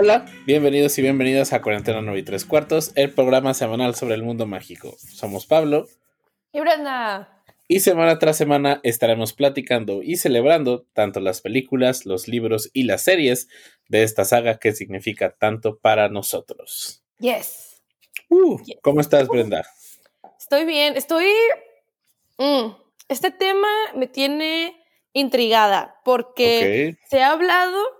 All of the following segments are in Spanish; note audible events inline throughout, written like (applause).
Hola, bienvenidos y bienvenidas a Cuarentena 9 y 3 cuartos, el programa semanal sobre el mundo mágico. Somos Pablo. Y Brenda. Y semana tras semana estaremos platicando y celebrando tanto las películas, los libros y las series de esta saga que significa tanto para nosotros. Yes. Uh, ¿Cómo estás, Brenda? Estoy bien, estoy... Mm, este tema me tiene intrigada porque se ha hablado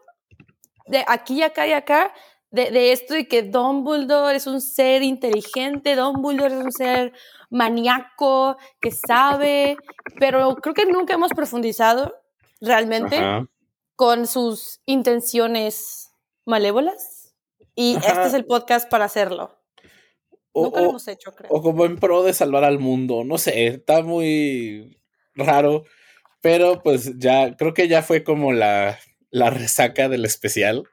de aquí y acá y acá de, esto y que Dumbledore es un ser inteligente, Dumbledore es un ser maníaco, que sabe, pero creo que nunca hemos profundizado realmente con sus intenciones malévolas. Y este es el podcast para hacerlo. O, nunca lo hemos hecho, creo. O como en pro de salvar al mundo, no sé, está muy raro, pero pues ya, creo que ya fue como la la resaca del especial.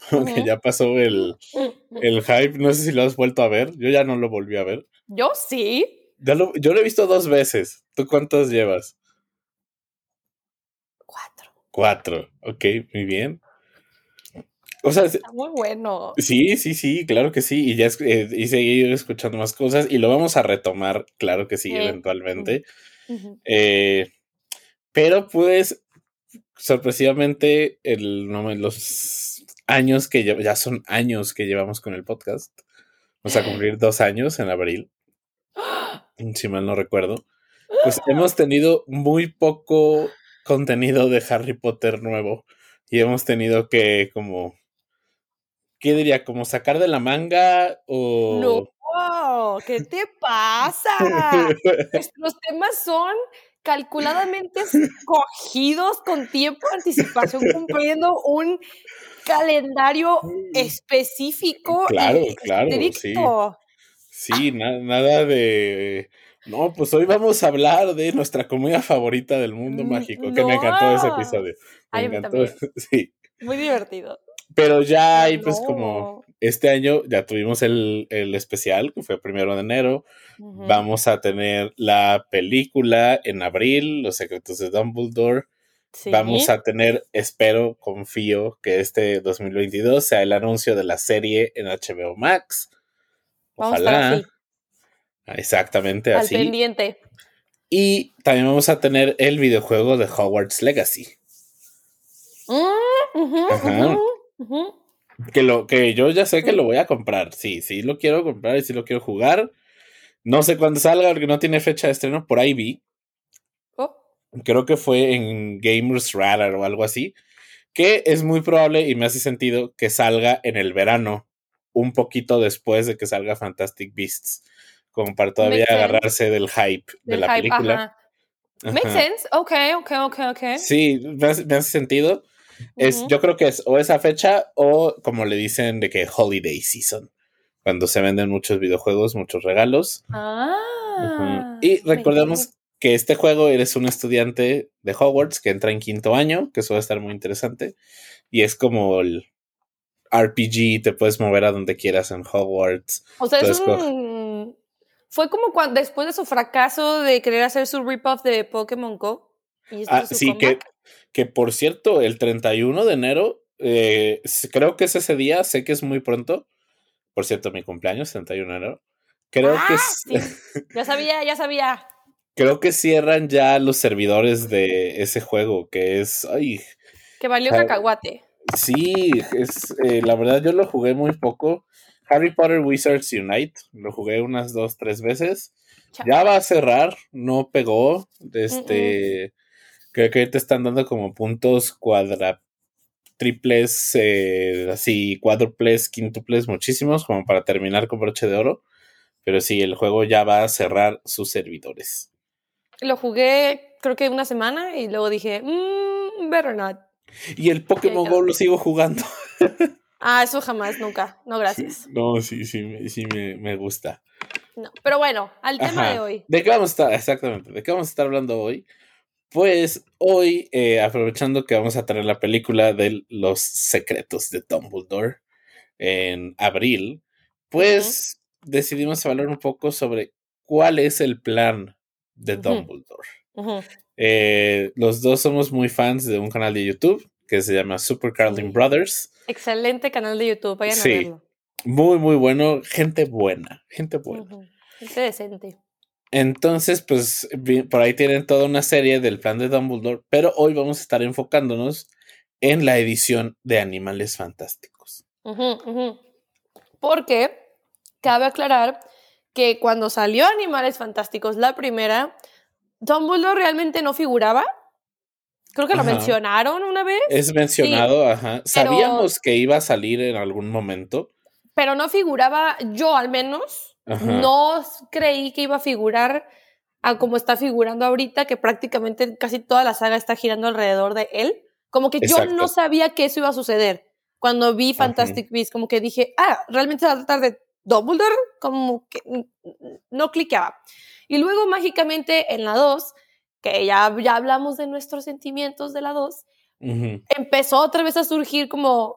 (laughs) Aunque ya pasó el, el, hype. No sé si lo has vuelto a ver. Yo ya no lo volví a ver. Yo sí. yo lo he visto dos veces. ¿Tú cuántos llevas? Cuatro. Cuatro. Ok, muy bien. O sea, Está muy bueno. Sí, sí, sí, claro que sí. Y ya eh, y seguir escuchando más cosas. Y lo vamos a retomar, claro que sí, eventualmente. Eh, pero pues sorpresivamente, el, no, los años que ya son años que llevamos con el podcast. Vamos a cumplir dos años en abril. (gasps) Si mal no recuerdo. Pues hemos tenido muy poco contenido de Harry Potter nuevo. Y hemos tenido que como. ¿Qué diría? ¿Como sacar de la manga o.? No, ¿qué te pasa? (laughs) Los temas son calculadamente escogidos con tiempo de anticipación, cumpliendo un calendario específico. Claro, claro, sí. Sí, nada de... No, pues hoy vamos a hablar de nuestra comedia favorita del mundo mágico, que me encantó ese episodio. Me encantó, (laughs) sí. Muy divertido. Pero ya hay pues como este año ya tuvimos el, especial, que fue primero de enero. Vamos a tener la película en abril, Los secretos de Dumbledore. Vamos a tener, espero, confío que este 2022 sea el anuncio de la serie en HBO Max. Ojalá. Exactamente Al pendiente. Y también vamos a tener el videojuego de Hogwarts Legacy. Mm, que, lo, que yo ya sé que lo voy a comprar. Sí, sí lo quiero comprar y sí lo quiero jugar. No sé cuándo salga porque no tiene fecha de estreno. Por ahí vi. Oh. Creo que fue en Gamers Radar o algo así. Que es muy probable y me hace sentido que salga en el verano. Un poquito después de que salga Fantastic Beasts. Como para todavía agarrarse del hype de la película. Makes sense. Ok, ok, ok, ok. Sí, me hace sentido. Es, Yo creo que es o esa fecha o como le dicen de que holiday season, cuando se venden muchos videojuegos, muchos regalos. Ah, Y recordemos que este juego eres un estudiante de Hogwarts que entra en quinto año, que eso va a estar muy interesante. Y es como el RPG, te puedes mover a donde quieras en Hogwarts. O sea, es un... Fue como cuando, después de su fracaso de querer hacer su rip-off de Pokémon Go. ah, sí, que que por cierto, el 31 de enero, eh, creo que es ese día, sé que es muy pronto. Por cierto, mi cumpleaños, 31 de enero. Creo que. Ah, ya sabía, ya sabía. Creo que cierran ya los servidores de ese juego, que es. Ay, que valió cacahuate. Sí, es, eh, la verdad yo lo jugué muy poco. Harry Potter Wizards Unite, lo jugué unas dos, tres veces. Ya va a cerrar, no pegó. Este. Creo que te están dando como puntos cuadra triples, eh, así cuádruples, quíntuples, muchísimos, como para terminar con broche de oro. Pero sí, el juego ya va a cerrar sus servidores. Lo jugué creo que una semana y luego dije, mmm, better not. Y el Pokémon Go lo sigo jugando. ah, eso jamás, nunca. No, gracias. No, sí, sí, sí me, gusta. No, pero bueno, al tema de hoy. ¿De qué vamos a estar? Exactamente, ¿de qué vamos a estar hablando hoy? Pues hoy, eh, aprovechando que vamos a tener la película de los secretos de Dumbledore en abril, pues decidimos hablar un poco sobre cuál es el plan de Dumbledore. Eh, los dos somos muy fans de un canal de YouTube que se llama Super Carlin Brothers. Excelente canal de YouTube, vayan a verlo. Muy, muy bueno. Gente buena, gente buena. Gente decente. Entonces, pues por ahí tienen toda una serie del plan de Dumbledore, pero hoy vamos a estar enfocándonos en la edición de Animales Fantásticos. Porque cabe aclarar que cuando salió Animales Fantásticos la primera, Dumbledore realmente no figuraba. Creo que lo mencionaron una vez. Es mencionado, ajá. Sabíamos que iba a salir en algún momento. Pero no figuraba, yo al menos, no creí que iba a figurar a como está figurando ahorita, que prácticamente casi toda la saga está girando alrededor de él. Como que yo no sabía que eso iba a suceder. Cuando vi Fantastic Beasts, como que dije, ah, realmente se va a tratar de Dumbledore, como que no cliqueaba. Y luego mágicamente en la 2, que ya, ya hablamos de nuestros sentimientos de la 2, empezó otra vez a surgir como,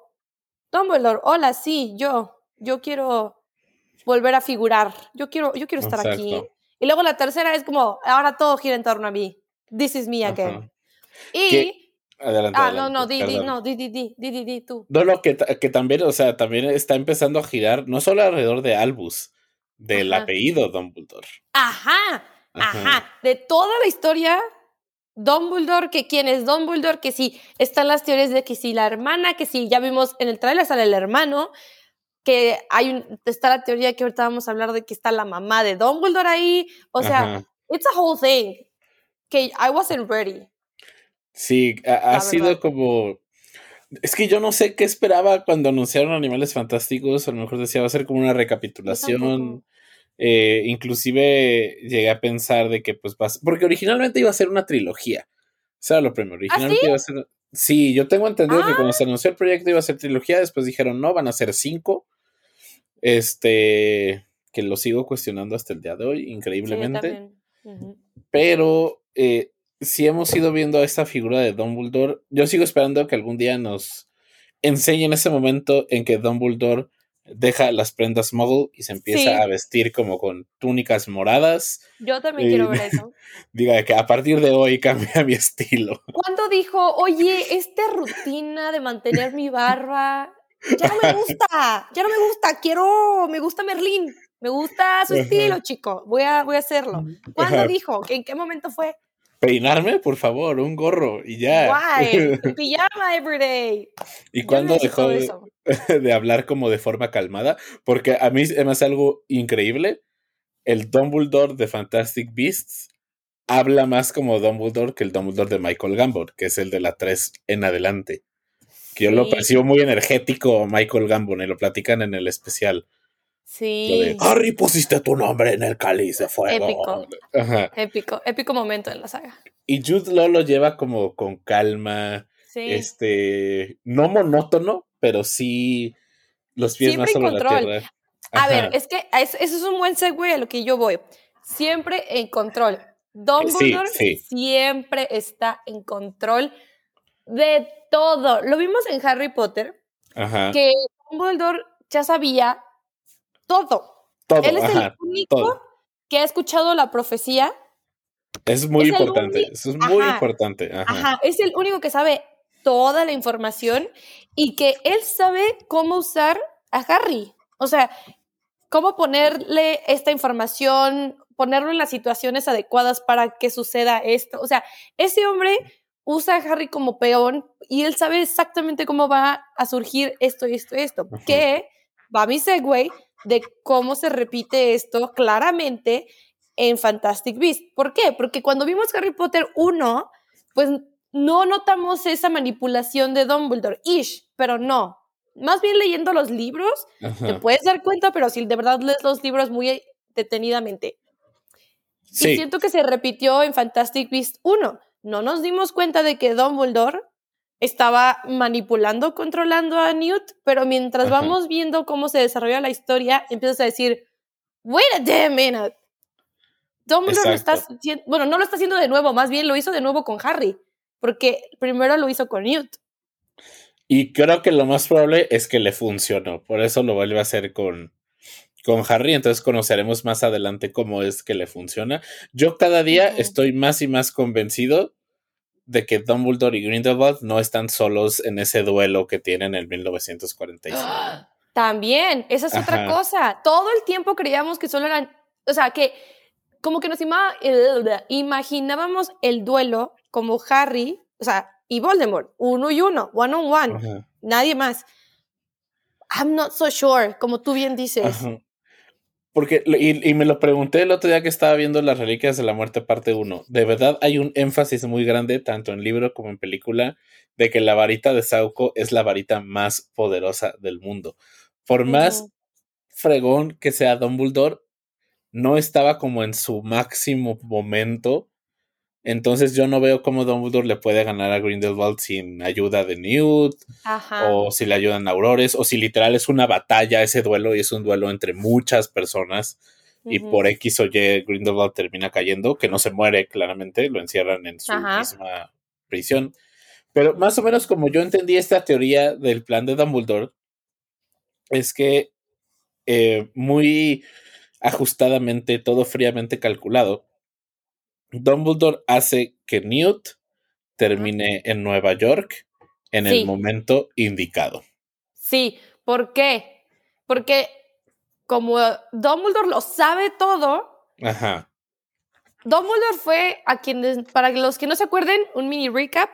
Dumbledore, hola, sí, yo, yo quiero volver a figurar. Yo quiero, yo quiero estar aquí. Y luego la tercera es como, ahora todo gira en torno a mí. This is me again. Y... Adelante, ah, no, no, di, di, no, di, di, di, di, di, tú. No, no, que, que, también, o sea, también está empezando a girar, no solo alrededor de Albus, del apellido Dumbledore. Ajá, ajá, De toda la historia, Dumbledore, que quién es Dumbledore, que sí, están las teorías de que sí, la hermana, que sí, ya vimos en el trailer sale el hermano, que hay un, está la teoría que ahorita vamos a hablar de que está la mamá de Dumbledore ahí, o sea, it's a whole thing, que I wasn't ready. Sí, ha, sido como... Es que yo no sé qué esperaba cuando anunciaron Animales Fantásticos, a lo mejor decía va a ser como una recapitulación. Eh, inclusive llegué a pensar de que pues va porque originalmente iba a ser una trilogía. O sea, lo primero, ¿Ah, originalmente iba a ser... Sí, yo tengo entendido que cuando se ah. anunció el proyecto iba a ser trilogía, después dijeron no, van a ser cinco. Este, que lo sigo cuestionando hasta el día de hoy, increíblemente. Pero eh, si hemos ido viendo esta figura de Dumbledore, yo sigo esperando que algún día nos enseñen ese momento en que Dumbledore deja las prendas muggle y se empieza a vestir como con túnicas moradas. Yo también quiero ver (laughs) eso. Diga que a partir de hoy cambia mi estilo. ¿Cuándo dijo, oye, esta rutina de mantener mi barba ya no me gusta, ya no me gusta, quiero, me gusta Merlín, me gusta su estilo, chico, voy a, voy a hacerlo. ¿Cuándo dijo? ¿En qué momento fue? Peinarme, por favor, un gorro y ya. Guay, (laughs) pijama everyday. ¿Y cuándo dejó (laughs) de, hablar como de forma calmada? Porque a mí me hace algo increíble. El Dumbledore de Fantastic Beasts habla más como Dumbledore que el Dumbledore de Michael Gambon, que es el de la 3 en adelante. Que yo lo percibo muy energético, Michael Gambon, y lo platican en el especial. Sí. Harry, pusiste tu nombre en el cáliz de fuego. Épico. Épico, épico momento en la saga. Y Jude Law lo lleva como con calma. Sí. Este, no monótono, pero sí los pies más sobre la tierra. A ver, es que eso es un buen segue a lo que yo voy. Siempre en control. Dumbledore siempre está en control de todo. Lo vimos en Harry Potter, que Dumbledore ya sabía todo. Él es el único que ha escuchado la profecía. Es muy importante, eso es muy importante. Ajá. es el único que sabe toda la información y que él sabe cómo usar a Harry. O sea, cómo ponerle esta información, ponerlo en las situaciones adecuadas para que suceda esto. O sea, ese hombre usa a Harry como peón y él sabe exactamente cómo va a surgir esto y esto y esto. Que va mi segue de cómo se repite esto claramente en Fantastic Beasts. ¿Por qué? Porque cuando vimos Harry Potter 1, pues no notamos esa manipulación de Dumbledore, ish, pero no. Más bien leyendo los libros, te puedes dar cuenta, pero si de verdad lees los libros muy detenidamente. Sí. Y siento que se repitió en Fantastic Beasts 1. No nos dimos cuenta de que Dumbledore estaba manipulando, controlando a Newt, pero mientras vamos viendo cómo se desarrolla la historia, empiezas a decir, wait a damn minute. Dumbledore lo está haciendo, bueno, no lo está haciendo de nuevo, más bien lo hizo de nuevo con Harry, porque primero lo hizo con Newt. Y creo que lo más probable es que le funcionó, por eso lo vuelve a hacer con, con Harry, entonces conoceremos más adelante cómo es que le funciona. Yo cada día estoy más y más convencido de que Dumbledore y Grindelwald no están solos en ese duelo que tienen en 1945. (gasps) También, esa es otra cosa. Todo el tiempo creíamos que solo eran, o sea, que como que nos (laughs) imaginábamos el duelo como Harry, o sea, y Voldemort, uno y uno, one on one, nadie más. I'm not so sure, como tú bien dices. Porque, y, me lo pregunté el otro día que estaba viendo Las Reliquias de la Muerte parte 1. De verdad hay un énfasis muy grande, tanto en libro como en película, de que la varita de Sauco es la varita más poderosa del mundo. Por más fregón que sea Dumbledore, no estaba como en su máximo momento entonces yo no veo cómo Dumbledore le puede ganar a Grindelwald sin ayuda de Newt, o si le ayudan a Aurores, o si literal es una batalla ese duelo y es un duelo entre muchas personas y por X o Y Grindelwald termina cayendo, que no se muere claramente, lo encierran en su misma prisión. Pero más o menos como yo entendí esta teoría del plan de Dumbledore, es que eh, muy ajustadamente, todo fríamente calculado, Dumbledore hace que Newt termine en Nueva York en el momento indicado. Sí, ¿por qué? Porque como Dumbledore lo sabe todo, Ajá. Dumbledore fue a quienes, para los que no se acuerden, un mini recap,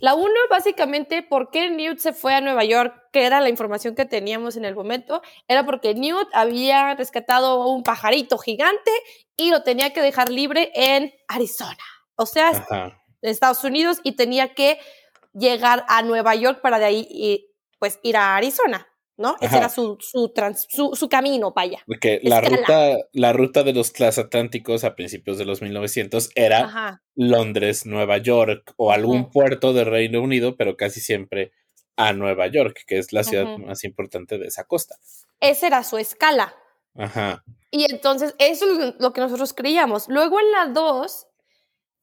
la uno, básicamente, ¿por qué Newt se fue a Nueva York? Que era la información que teníamos en el momento. Era porque Newt había rescatado un pajarito gigante y lo tenía que dejar libre en Arizona. O sea, en Estados Unidos y tenía que llegar a Nueva York para de ahí, pues, ir a Arizona. ¿No? Ese era su, su, su, camino para allá. Porque la ruta, la ruta de los transatlánticos a principios de los 1900 era Londres, Nueva York o algún puerto del Reino Unido, pero casi siempre a Nueva York, que es la ciudad más importante de esa costa. Esa era su escala. Ajá. Y entonces, eso es lo que nosotros creíamos. Luego en la 2,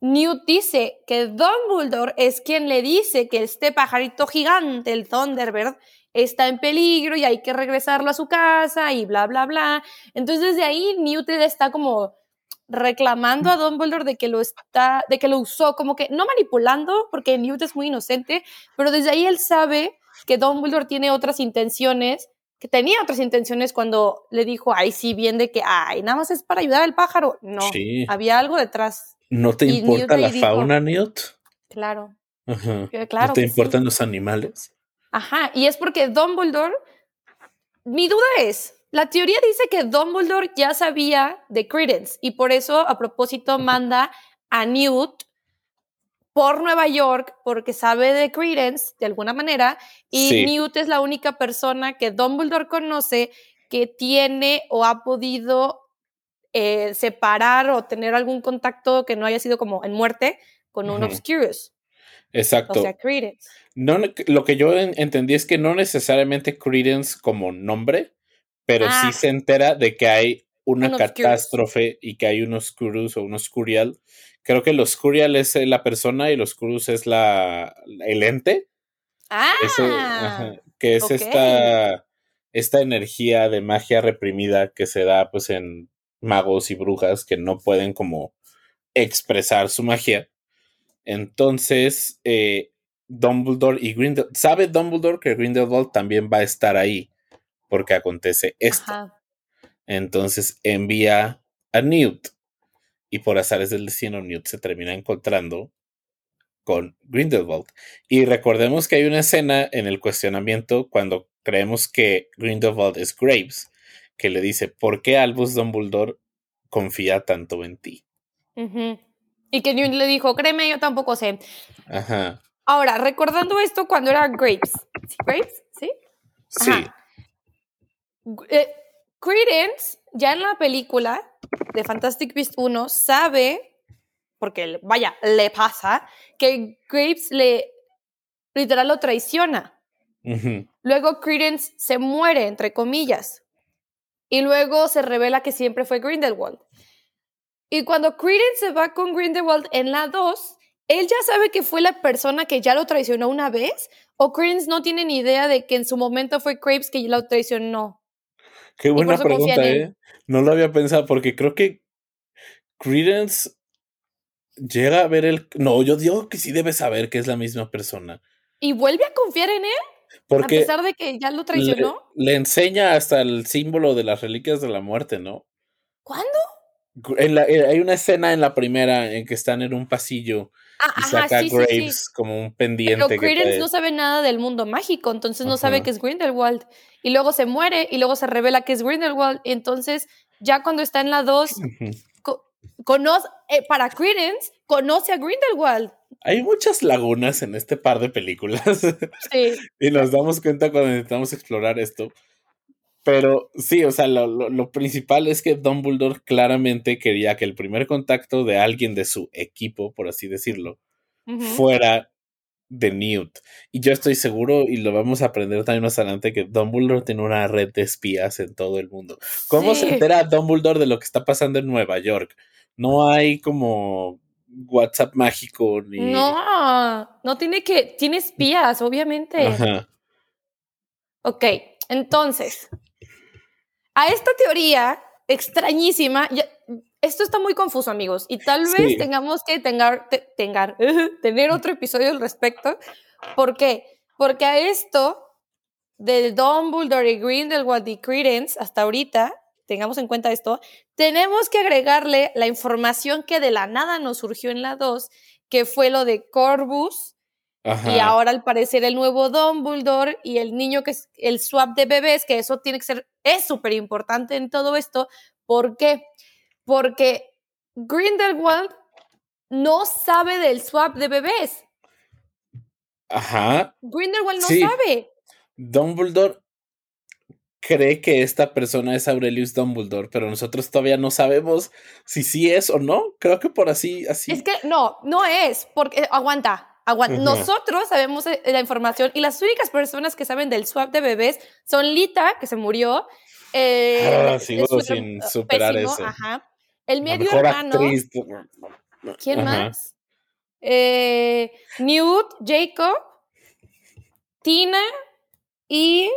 Newt dice que Dumbledore es quien le dice que este pajarito gigante, el Thunderbird, está en peligro y hay que regresarlo a su casa y bla, bla, bla. Entonces de ahí Newt está como reclamando a Dumbledore de que lo está, de que lo usó, como que no manipulando, porque Newt es muy inocente, pero desde ahí él sabe que Dumbledore tiene otras intenciones, que tenía otras intenciones cuando le dijo, ay, sí, bien de que, ay, nada más es para ayudar al pájaro. No, había algo detrás. ¿No te importa la fauna, Newt? Claro. claro ¿No te importan los animales? Ajá, y es porque Dumbledore, mi duda es, la teoría dice que Dumbledore ya sabía de Credence y por eso a propósito manda a Newt por Nueva York porque sabe de Credence de alguna manera y Newt es la única persona que Dumbledore conoce que tiene o ha podido eh, separar o tener algún contacto que no haya sido como en muerte con un Obscurus. Exacto. O sea, Credence. No, lo que yo entendí es que no necesariamente Credence como nombre, pero sí ah. se entera de que hay una catástrofe y que hay unos Oscurus o un Oscurial. Creo que el Oscurial es eh, la persona y el Oscurus es la, el ente. Ah, que es esta, esta energía de magia reprimida que se da pues en magos y brujas que no pueden como expresar su magia. Entonces, eh, Dumbledore y Grindelwald, sabe Dumbledore que Grindelwald también va a estar ahí porque acontece esto. Entonces envía a Newt y por azares del destino Newt se termina encontrando con Grindelwald. Y recordemos que hay una escena en el cuestionamiento cuando creemos que Grindelwald es Graves, que le dice, ¿por qué Albus Dumbledore confía tanto en ti? Y que Newt le dijo, créeme, yo tampoco sé. Ajá. Ahora, recordando esto cuando era Grapes. ¿Sí? ¿Grapes? ¿Sí? Sí. Eh, Credence, ya en la película de Fantastic Beast 1, sabe, porque vaya, le pasa, que Graves le literal lo traiciona. Luego Credence se muere, entre comillas. Y luego se revela que siempre fue Grindelwald. Y cuando Credence se va con Grindelwald en la 2, él ya sabe que fue la persona que ya lo traicionó una vez, o Credence no tiene ni idea de que en su momento fue Crepes que lo traicionó. Qué buena pregunta, ¿eh? No lo había pensado porque creo que Credence llega a ver el. No, yo digo que sí debe saber que es la misma persona. ¿Y vuelve a confiar en él? Porque a pesar de que ya lo traicionó. Le, enseña hasta el símbolo de las reliquias de la muerte, ¿no? ¿Cuándo? Eh, hay una escena en la primera en que están en un pasillo ah, y saca Graves como un pendiente. Pero Credence no sabe nada del mundo mágico, entonces no sabe que es Grindelwald. Y luego se muere y luego se revela que es Grindelwald. Y entonces, ya cuando está en la 2, conoce, eh, para Credence, conoce a Grindelwald. Hay muchas lagunas en este par de películas. Sí. (laughs) y nos damos cuenta cuando intentamos explorar esto. Pero sí, o sea, lo, principal es que Dumbledore claramente quería que el primer contacto de alguien de su equipo, por así decirlo, fuera de Newt. Y yo estoy seguro, y lo vamos a aprender también más adelante, que Dumbledore tiene una red de espías en todo el mundo. ¿Cómo se entera Dumbledore de lo que está pasando en Nueva York? No hay como WhatsApp mágico ni. No, no tiene que. Tiene espías, obviamente. Ajá. Ok, entonces, a esta teoría extrañísima, esto está muy confuso, amigos, y tal vez tengamos que tengar, (laughs) tener otro episodio al respecto. ¿Por qué? Porque a esto del Dumbledore y Grindelwald y Credence, hasta ahorita, tengamos en cuenta esto, tenemos que agregarle la información que de la nada nos surgió en la 2, que fue lo de Y ahora al parecer el nuevo Dumbledore y el niño que es el swap de bebés, que eso tiene que ser, es súper importante en todo esto. ¿Por qué? Porque Grindelwald no sabe del swap de bebés. Ajá. Grindelwald no sabe. Dumbledore cree que esta persona es Aurelius Dumbledore, pero nosotros todavía no sabemos si sí es o no. Creo que por así, así. Es que no, no es, porque aguanta. Nosotros sabemos eh, la información y las únicas personas que saben del swap de bebés son Lita, que se murió. Eh, ah, sigo sin superar eso. El medio hermano. ¿Quién más? Eh, Newt, Jacob, Tina y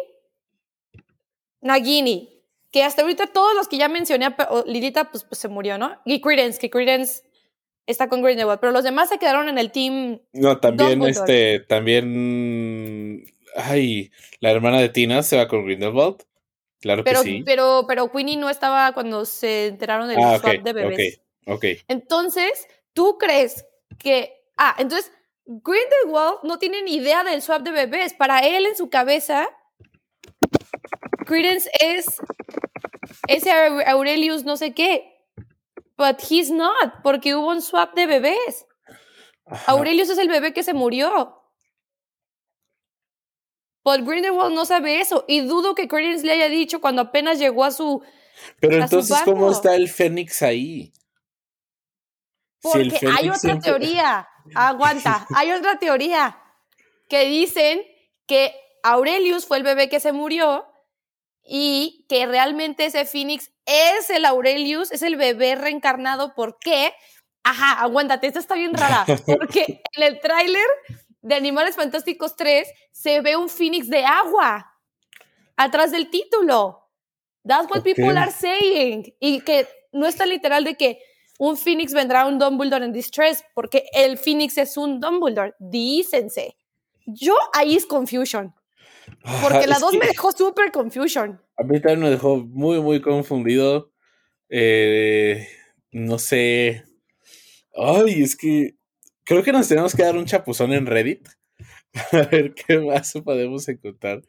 Nagini. Que hasta ahorita todos los que ya mencioné, Lilita, pues, pues se murió, ¿no? Y Credence, que Credence está con Grindelwald, pero los demás se quedaron en el team. No, también este, también, ay, la hermana de Tina se va con Grindelwald. Claro pero, que sí. Pero, pero Queenie no estaba cuando se enteraron del ah, swap de bebés. Ok, ok. Entonces, ¿tú crees que, ah, entonces Grindelwald no tiene ni idea del swap de bebés. Para él, en su cabeza, Credence es ese Aurelius no sé qué. But he's not, porque hubo un swap de bebés. Aurelius es el bebé que se murió. But Grindelwald no sabe eso. Y dudo que Credence le haya dicho cuando apenas llegó a su. Pero entonces, ¿cómo está el Fénix ahí? Porque hay otra teoría. Aguanta. hay otra teoría. Que dicen que Aurelius fue el bebé que se murió y que realmente ese Phoenix es el Aurelius, es el bebé reencarnado. ¿Por qué? Ajá, aguántate, esta está bien rara. Porque (laughs) en el tráiler de Animales Fantásticos 3 se ve un Phoenix de agua atrás del título. That's what people are saying. Y que no está literal de que un Phoenix vendrá a un Dumbledore en distress, porque el Phoenix es un Dumbledore. Dícense. Yo ahí es confusion. Porque la 2 me dejó súper confusion. A mí también me dejó muy, muy confundido. Eh, no sé. Ay, es que creo que nos tenemos que dar un chapuzón en Reddit (laughs) a ver qué más podemos encontrar.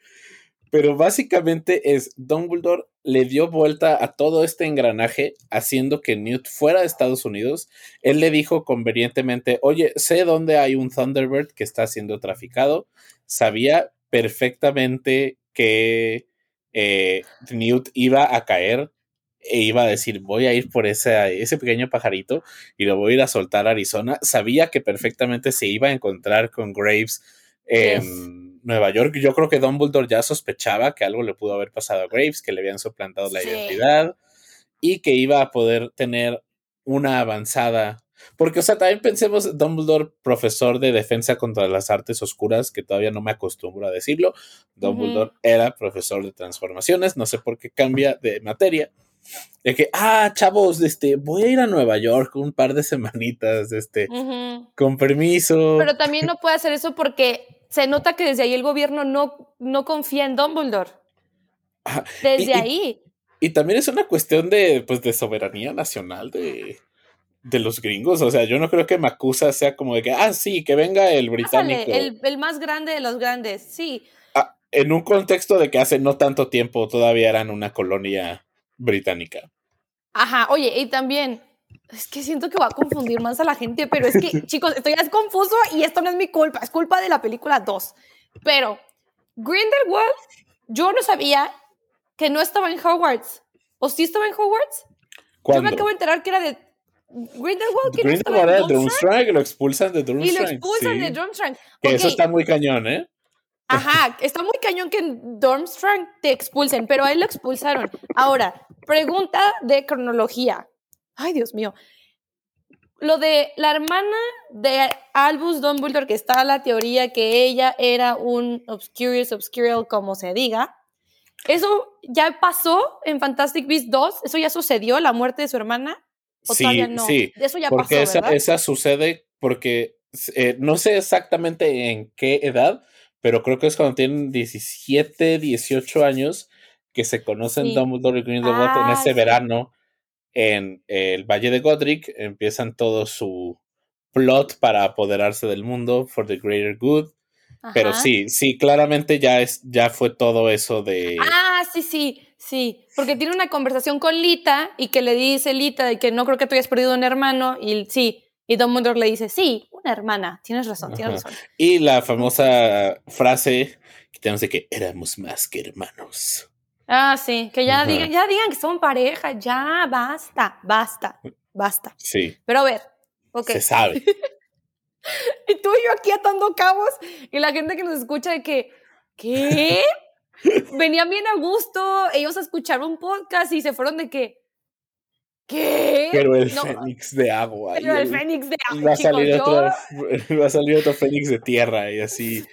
Pero básicamente es Dumbledore le dio vuelta a todo este engranaje haciendo que Newt fuera de Estados Unidos. Él le dijo convenientemente, oye, sé dónde hay un Thunderbird que está siendo traficado. Sabía perfectamente que eh, Newt iba a caer e iba a decir, voy a ir por ese, ese pequeño pajarito y lo voy a ir a soltar a Arizona. Sabía que perfectamente se iba a encontrar con Graves en Nueva York. Yo creo que Dumbledore ya sospechaba que algo le pudo haber pasado a Graves, que le habían suplantado la identidad y que iba a poder tener una avanzada porque, o sea, también pensemos, Dumbledore, profesor de defensa contra las artes oscuras, que todavía no me acostumbro a decirlo. Dumbledore era profesor de transformaciones, no sé por qué cambia de materia. de que, ah, chavos, este, voy a ir a Nueva York un par de semanitas, este, con permiso. Pero también no puede hacer eso porque se nota que desde ahí el gobierno no, no confía en Dumbledore. Desde ahí. Y, también es una cuestión de, pues, de soberanía nacional de, de los gringos. O sea, yo no creo que Macusa sea como de que, ah, sí, que venga el británico. el, el, más grande de los grandes, sí. Ah, en un contexto de que hace no tanto tiempo todavía eran una colonia británica. Ajá, oye, y también, es que siento que va a confundir más a la gente, pero es que, (laughs) chicos, estoy ya confuso y esto no es mi culpa, es culpa de la película 2. Pero Grindelwald, yo no sabía que no estaba en Hogwarts. ¿O sí estaba en Hogwarts? Yo me acabo de enterar que era de Grindelwald. Que Grindelwald era de Durmstrang, lo expulsan de Durmstrang. Y lo expulsan de Durmstrang. Que eso está muy cañón, ¿eh? Ajá, está muy cañón que en Durmstrang te expulsen, pero ahí lo expulsaron. Ahora, pregunta de cronología. Ay, Dios mío. Lo de la hermana de Albus Dumbledore, que está la teoría que ella era un Obscurious Obscurial, como se diga. ¿Eso ya pasó en Fantastic Beasts 2? ¿Eso ya sucedió, la muerte de su hermana? ¿O sí, todavía no? sí. Eso ya porque pasó, esa, esa, sucede porque eh, no sé exactamente en qué edad, pero creo que es cuando tienen 17, 18 años que se conocen Dumbledore y Grindelwald en ese verano en el Valle de Godric, empiezan todo su plot para apoderarse del mundo for the greater good. Pero sí, sí, claramente ya es, ya fue todo eso de. Ah, sí, sí, sí. Porque tiene una conversación con Lita y que le dice Lita de que no creo que tú hayas perdido un hermano. Y sí, y Dumbledore le dice, sí, una hermana, tienes razón, tienes razón. Y la famosa frase que tenemos de que éramos más que hermanos. Ah, sí, que ya, digan, ya digan que son pareja, ya basta, basta, basta. Sí. Pero a ver, ok. Se sabe. (laughs) y tú y yo aquí atando cabos y la gente que nos escucha de que, ¿qué? Venían bien a gusto, ellos escucharon un podcast y se fueron de que, ¿Qué? Pero el fénix de agua. Pero el, fénix de agua. Va a, salir otro, (laughs) va a salir otro fénix de tierra y así.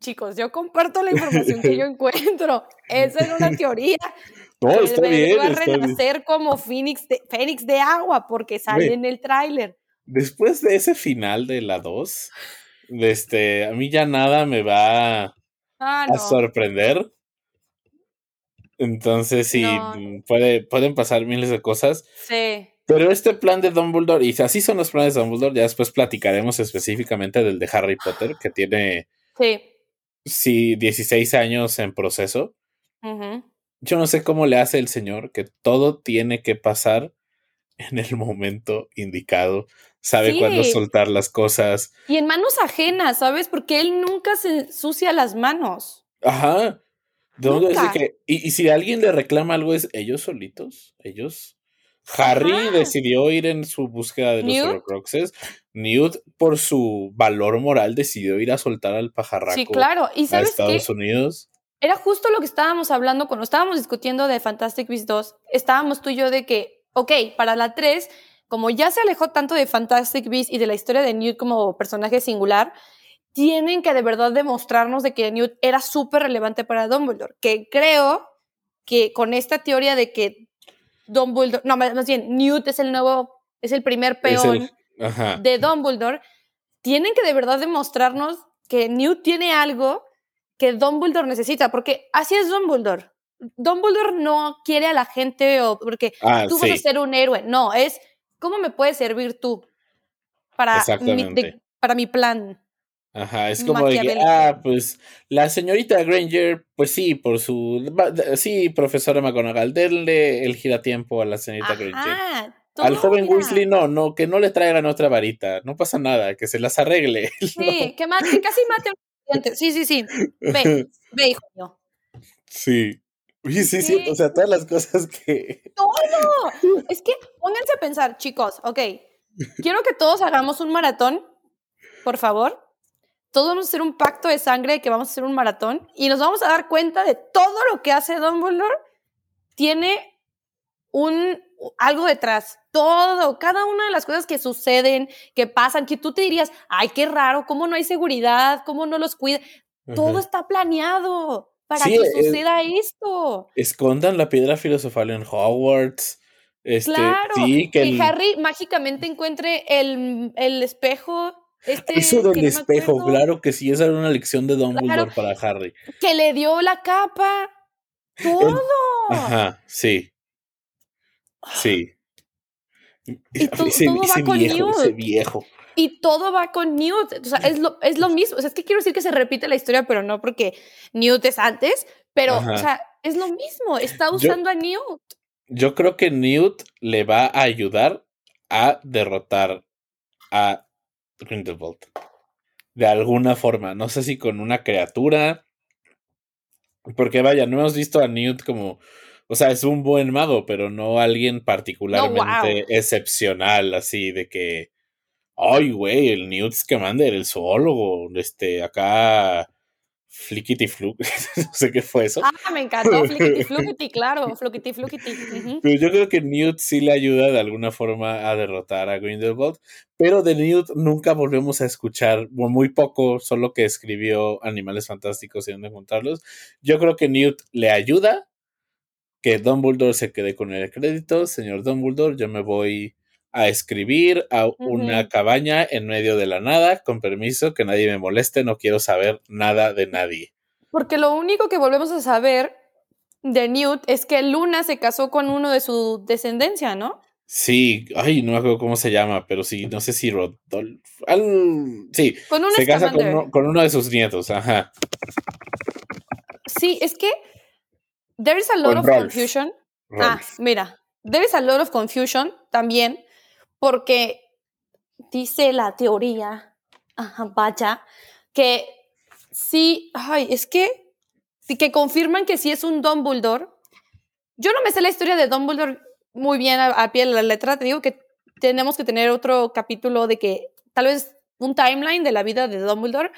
Chicos, yo comparto la información que yo (laughs) encuentro. Esa es una teoría. No, está bien. Va a renacer como fénix de, fénix de agua porque sale en el tráiler. Después de ese final de la 2, este, a mí ya nada me va ah, a sorprender. Entonces sí, mm, puede, pueden pasar miles de cosas. Sí. Pero este plan de Dumbledore, y así son los planes de Dumbledore, ya después platicaremos específicamente del de Harry Potter, que tiene sí, sí 16 años en proceso. Yo no sé cómo le hace el señor, que todo tiene que pasar en el momento indicado. Sabe cuándo soltar las cosas. Y en manos ajenas, ¿sabes? Porque él nunca se sucia las manos. Ajá. Que, y, si alguien le reclama algo, es ellos solitos, ellos. Harry decidió ir en su búsqueda de los Horcruxes. Newt, por su valor moral, decidió ir a soltar al pajarraco sí, claro. ¿Y sabes a Estados Unidos. Era justo lo que estábamos hablando cuando estábamos discutiendo de Fantastic Beasts 2. Estábamos tú y yo de que, ok, para la 3, como ya se alejó tanto de Fantastic Beasts y de la historia de Newt como personaje singular, tienen que de verdad demostrarnos de que Newt era súper relevante para Dumbledore, que creo que con esta teoría de que Dumbledore, no, más bien, Newt es el nuevo, es el primer peón de Dumbledore, tienen que de verdad demostrarnos que Newt tiene algo que Dumbledore necesita, porque así es Dumbledore. Dumbledore no quiere a la gente o porque ah, tú vas a ser un héroe, no, es cómo me puedes servir tú para para mi plan. Ajá, es como de que, ah, pues la señorita Granger, pues sí, por su, sí, profesora McGonagall, denle el giratiempo a la señorita Granger. Al joven Weasley no, no, que no le traigan otra varita, no pasa nada, que se las arregle. (laughs) Sí, que, mate, que casi mate a un estudiante. Sí, sí, sí. Ve, (laughs) ve, hijo mío. Sí. Sí, sí, sí, o sea, todas las cosas que. (laughs) Todo. Es que pónganse a pensar, chicos, ok. Quiero que todos hagamos un maratón, por favor todos vamos a hacer un pacto de sangre de que vamos a hacer un maratón y nos vamos a dar cuenta de todo lo que hace Dumbledore tiene un algo detrás. Todo, cada una de las cosas que suceden, que pasan, que tú te dirías, ay, qué raro, cómo no hay seguridad, cómo no los cuida. Todo está planeado. para que suceda esto. Escondan la piedra filosofal en Hogwarts. Este, claro. Sí, que y Harry mágicamente encuentre el, el espejo. Este, Eso del espejo, claro que sí, esa era una lección de Dumbledore para Harry. Que le dio la capa. Todo. ajá, sí. Sí. Y todo va con viejo, ese viejo. Y todo va con Newt. O sea, es lo, es lo mismo. O sea, es que quiero decir que se repite la historia, pero no porque Newt es antes. Pero, o sea, es lo mismo. Está usando a Newt. Yo creo que Newt le va a ayudar a derrotar a Grindelwald. De alguna forma. No sé si con una criatura. Porque vaya, no hemos visto a Newt como. O sea, es un buen mago, pero no alguien particularmente excepcional, así de que Ay, güey, el Newt Scamander, el zoólogo, este, acá. Flickity Fluke, (laughs) no sé qué fue eso. Ah, me encantó, Flickity (laughs) Flukity, claro, Flickity Flukity. Pero yo creo que Newt sí le ayuda de alguna forma a derrotar a Grindelwald, pero de Newt nunca volvemos a escuchar, muy poco, solo que escribió Animales Fantásticos y dónde encontrarlos. Yo creo que Newt le ayuda, que Dumbledore se quede con el crédito, señor Dumbledore, yo me voy a escribir a una cabaña en medio de la nada, con permiso, que nadie me moleste, no quiero saber nada de nadie. Porque lo único que volvemos a saber de Newt es que Luna se casó con uno de su descendencia, ¿no? Sí, ay, no me acuerdo cómo se llama, pero sí, no sé si Rodolfo. sí, con se casa con uno, de sus nietos, ajá. Sí, es que there is a lot of confusion. Ah, mira, there is a lot of confusion también porque dice la teoría, vaya, que sí, ay, es que, que confirman que sí es un Dumbledore. Yo no me sé la historia de Dumbledore muy bien a, pie de la letra, te digo que tenemos que tener otro capítulo de que tal vez un timeline de la vida de Dumbledore,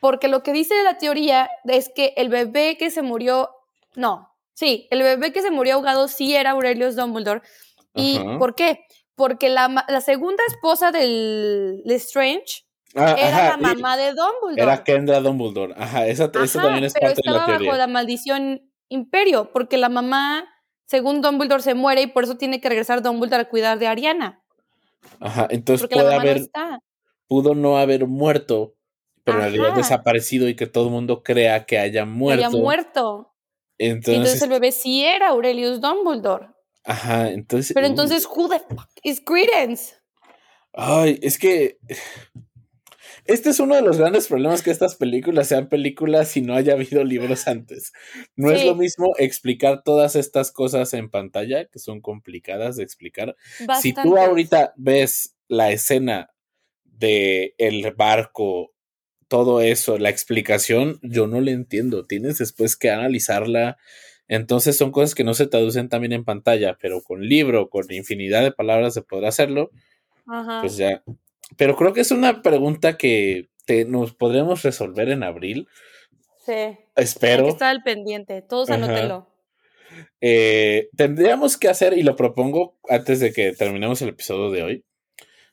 porque lo que dice la teoría es que el bebé que se murió, no, sí, el bebé que se murió ahogado sí era Aurelius Dumbledore. ¿Y por qué? Porque la, la segunda esposa del Strange ah, era la mamá de Dumbledore. Era Kendra Dumbledore. Ajá, esa, también es parte de la teoría. bajo la maldición Imperio, porque la mamá, según Dumbledore, se muere y por eso tiene que regresar Dumbledore a cuidar de Ariana. Ajá, entonces puede haber, pudo no haber muerto, pero en realidad desaparecido y que todo el mundo crea que haya muerto. haya muerto. Entonces, entonces el bebé sí era Aurelius Dumbledore. Ajá, entonces. Pero entonces, who the fuck is Credence? Ay, es que. Este es uno de los grandes problemas que estas películas sean películas y no haya habido libros antes. No es lo mismo explicar todas estas cosas en pantalla, que son complicadas de explicar. Si tú ahorita ves la escena de el barco, todo eso, la explicación, yo no le entiendo. Tienes después que analizarla entonces son cosas que no se traducen también en pantalla, pero con libro, con infinidad de palabras se podrá hacerlo. Pues ya. Pero creo que es una pregunta que nos podremos resolver en abril. Sí. Espero. Hay que estar al pendiente, todos anótenlo. Eh, tendríamos que hacer, y lo propongo antes de que terminemos el episodio de hoy.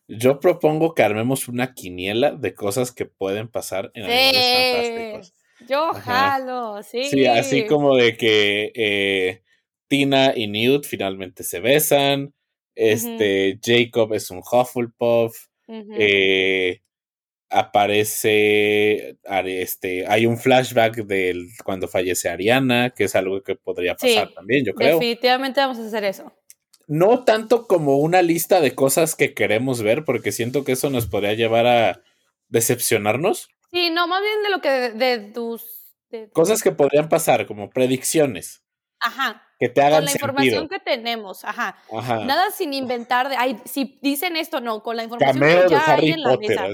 Yo propongo que armemos una quiniela de cosas que pueden pasar en Animales Fantásticos. Yo jalo, sí. Sí, así como de que eh, Tina y Newt finalmente se besan. Este, Jacob es un Hufflepuff. eh, aparece, este, hay un flashback de cuando fallece Ariana, que es algo que podría pasar también, yo creo. Definitivamente vamos a hacer eso. No tanto como una lista de cosas que queremos ver, porque siento que eso nos podría llevar a decepcionarnos. Sí, no, más bien de lo que de, tus... Cosas que podrían pasar, como predicciones. Ajá. Que te hagan Con la información que tenemos, ajá. ajá. Nada sin inventar, de, ay, si dicen esto, no, con la información que ya hay en la mesa.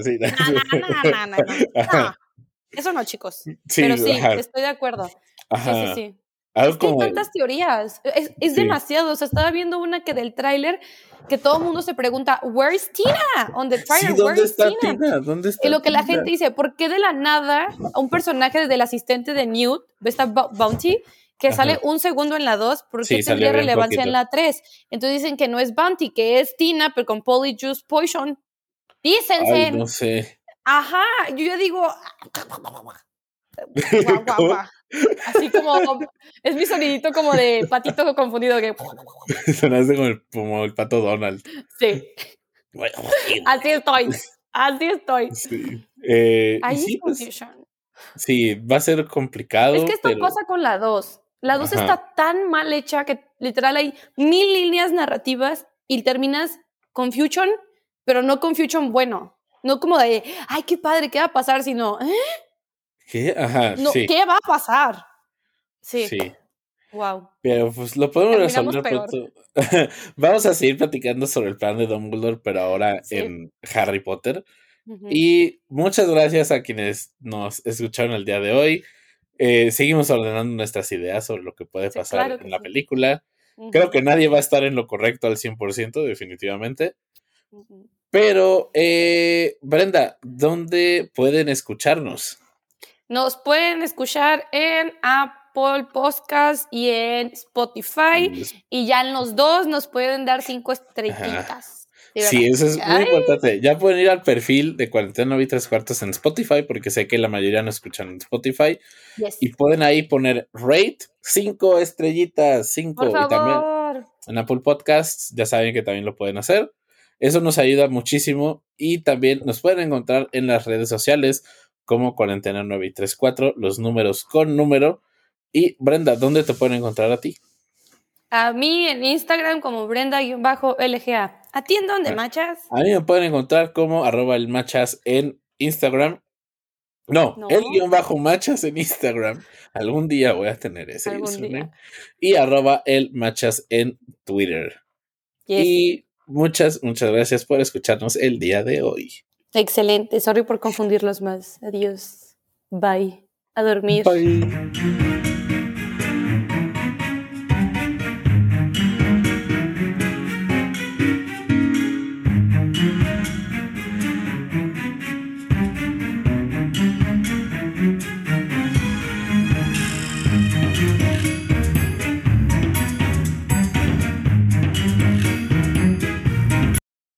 Eso no, chicos. Pero sí, estoy de acuerdo. Ajá. Sí, sí, sí. Es que hay tantas teorías. Es, es demasiado. O sea, estaba viendo una que del tráiler que todo el mundo se pregunta, ¿Where is Tina? On the trailer, ¿dónde está Tina? ¿Dónde está y lo que la gente dice, ¿por qué de la nada un personaje del asistente de Newt, esta Bounty, que sale un segundo en la 2, ¿por qué tendría relevancia en la 3? Entonces dicen que no es Bounty, que es Tina, pero con Polyjuice Poison. Dícense. no sé. Ajá, yo ya digo. guau, (laughs) Así como, es mi sonidito como de patito confundido que... (laughs) Sonaste como el, como el pato Donald. Sí. (laughs) Así estoy. Así estoy. Sí. Eh, sí, pues, sí, va a ser complicado. Es que esto pasa con la 2. La 2 está tan mal hecha que literal hay mil líneas narrativas y terminas con Fusion, pero no con Fusion bueno. No como de, ay, qué padre, ¿qué va a pasar? Sino, ¿eh? ¿Qué? Ajá. sí. ¿Qué va a pasar? Sí. Sí. Wow. Pero pues lo podemos resolver pronto. (laughs) Vamos a seguir platicando sobre el plan de Dumbledore, pero ahora en Harry Potter. Y muchas gracias a quienes nos escucharon el día de hoy. Eh, seguimos ordenando nuestras ideas sobre lo que puede pasar en la película. Creo que nadie va a estar en lo correcto al 100%, definitivamente. Pero, eh, Brenda, ¿dónde pueden escucharnos? Nos pueden escuchar en Apple Podcast y en Spotify. Y ya en los dos nos pueden dar cinco estrellitas. Sí, eso es muy importante. Ya pueden ir al perfil de Cuarentena y Tres Cuartos en Spotify, porque sé que la mayoría no escuchan en Spotify. Y pueden ahí poner rate, cinco estrellitas, cinco. y también en Apple Podcasts, ya saben que también lo pueden hacer. Eso nos ayuda muchísimo. Y también nos pueden encontrar en las redes sociales como Cuarentena 9 y 34, los números con número. Y Brenda, ¿dónde te pueden encontrar a ti? A mí en Instagram como Brenda-LGA. ¿A ti en dónde, machas? A mí me pueden encontrar como arroba el machas en Instagram. No, el guion bajo machas en Instagram. Algún día voy a tener ese username. Y arroba el machas en Twitter. Y muchas, muchas gracias por escucharnos el día de hoy. Excelente. Sorry por confundirlos más. Adiós. Bye. A dormir. Bye.